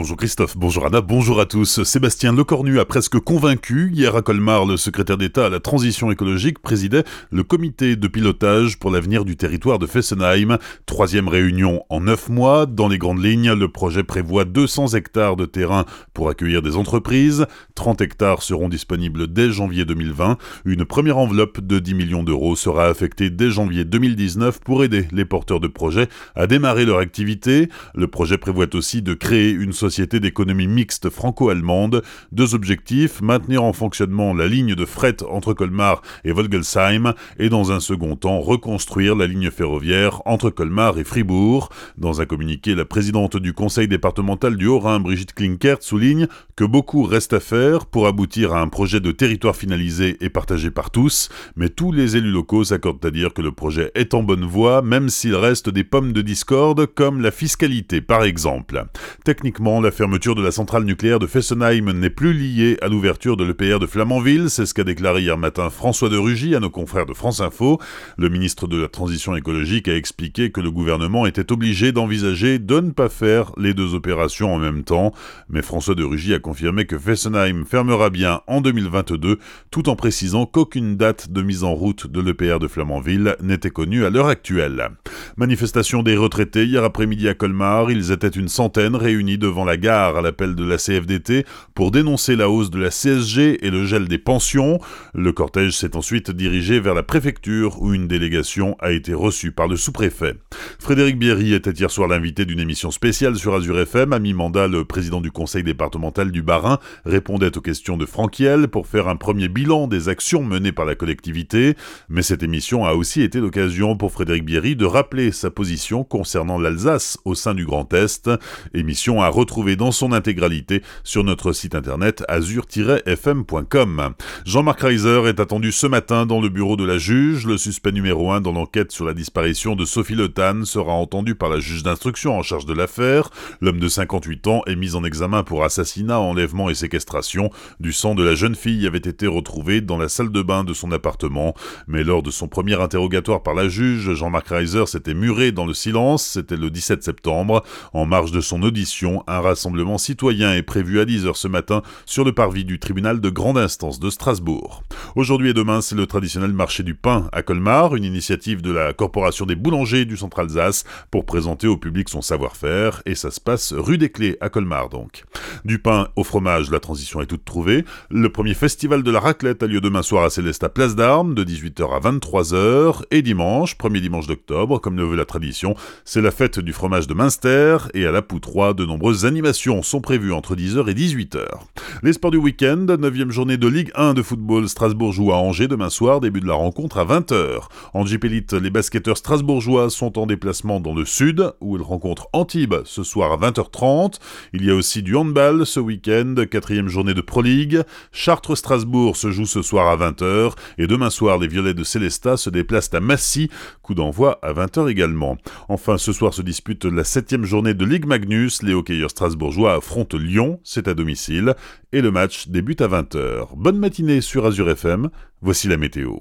Bonjour Christophe, bonjour Anna, bonjour à tous. Sébastien Lecornu a presque convaincu. Hier à Colmar, le secrétaire d'État à la transition écologique présidait le comité de pilotage pour l'avenir du territoire de Fessenheim. Troisième réunion en neuf mois. Dans les grandes lignes, le projet prévoit 200 hectares de terrain pour accueillir des entreprises. 30 hectares seront disponibles dès janvier 2020. Une première enveloppe de 10 millions d'euros sera affectée dès janvier 2019 pour aider les porteurs de projets à démarrer leur activité. Le projet prévoit aussi de créer une société d'économie mixte franco-allemande. Deux objectifs, maintenir en fonctionnement la ligne de fret entre Colmar et Volgelsheim et dans un second temps reconstruire la ligne ferroviaire entre Colmar et Fribourg. Dans un communiqué, la présidente du conseil départemental du Haut-Rhin, Brigitte Klinkert, souligne que beaucoup reste à faire pour aboutir à un projet de territoire finalisé et partagé par tous, mais tous les élus locaux s'accordent à dire que le projet est en bonne voie, même s'il reste des pommes de discorde, comme la fiscalité par exemple. Techniquement, la fermeture de la centrale nucléaire de Fessenheim n'est plus liée à l'ouverture de l'EPR de Flamanville, c'est ce qu'a déclaré hier matin François de Rugy à nos confrères de France Info. Le ministre de la Transition écologique a expliqué que le gouvernement était obligé d'envisager de ne pas faire les deux opérations en même temps, mais François de Rugy a confirmé que Fessenheim fermera bien en 2022, tout en précisant qu'aucune date de mise en route de l'EPR de Flamanville n'était connue à l'heure actuelle. Manifestation des retraités hier après-midi à Colmar, ils étaient une centaine réunis devant la gare à l'appel de la CFDT pour dénoncer la hausse de la CSG et le gel des pensions. Le cortège s'est ensuite dirigé vers la préfecture où une délégation a été reçue par le sous-préfet. Frédéric Bierry était hier soir l'invité d'une émission spéciale sur Azure FM. À mi-mandat, le président du conseil départemental du Bas-Rhin répondait aux questions de Franquiel pour faire un premier bilan des actions menées par la collectivité. Mais cette émission a aussi été l'occasion pour Frédéric Bierry de rappeler sa position concernant l'Alsace au sein du Grand Est. Émission à retrouver dans son intégralité sur notre site internet azur-fm.com. Jean-Marc Reiser est attendu ce matin dans le bureau de la juge. Le suspect numéro 1 dans l'enquête sur la disparition de Sophie Le sera entendu par la juge d'instruction en charge de l'affaire. L'homme de 58 ans est mis en examen pour assassinat, enlèvement et séquestration. Du sang de la jeune fille avait été retrouvé dans la salle de bain de son appartement. Mais lors de son premier interrogatoire par la juge, Jean-Marc Reiser s'était muré dans le silence. C'était le 17 septembre. En marge de son audition, un rassemblement citoyen est prévu à 10h ce matin sur le parvis du tribunal de grande instance de Strasbourg. Aujourd'hui et demain, c'est le traditionnel marché du pain à Colmar, une initiative de la Corporation des boulangers du centre Alsace pour présenter au public son savoir-faire et ça se passe rue des Clés à Colmar donc. Du pain au fromage, la transition est toute trouvée. Le premier festival de la raclette a lieu demain soir à Céleste à Place d'Armes de 18h à 23h et dimanche, premier dimanche d'octobre, comme le veut la tradition, c'est la fête du fromage de Münster et à la Poutroie, de nombreuses animations sont prévues entre 10h et 18h. Les sports du week-end, 9 journée de Ligue 1 de football, Strasbourg joue à Angers demain soir, début de la rencontre à 20h. En Elite, les basketteurs strasbourgeois sont en déplacement dans le sud, où ils rencontrent Antibes ce soir à 20h30. Il y a aussi du handball ce week-end, quatrième journée de Pro League. Chartres-Strasbourg se joue ce soir à 20h, et demain soir, les Violets de Célestat se déplacent à Massy, coup d'envoi à 20h également. Enfin, ce soir se dispute la septième journée de Ligue Magnus, les hockeyeurs strasbourgeois affrontent Lyon, c'est à domicile, et le match débute à 20h. Bonne matinée sur Azure FM, voici la météo.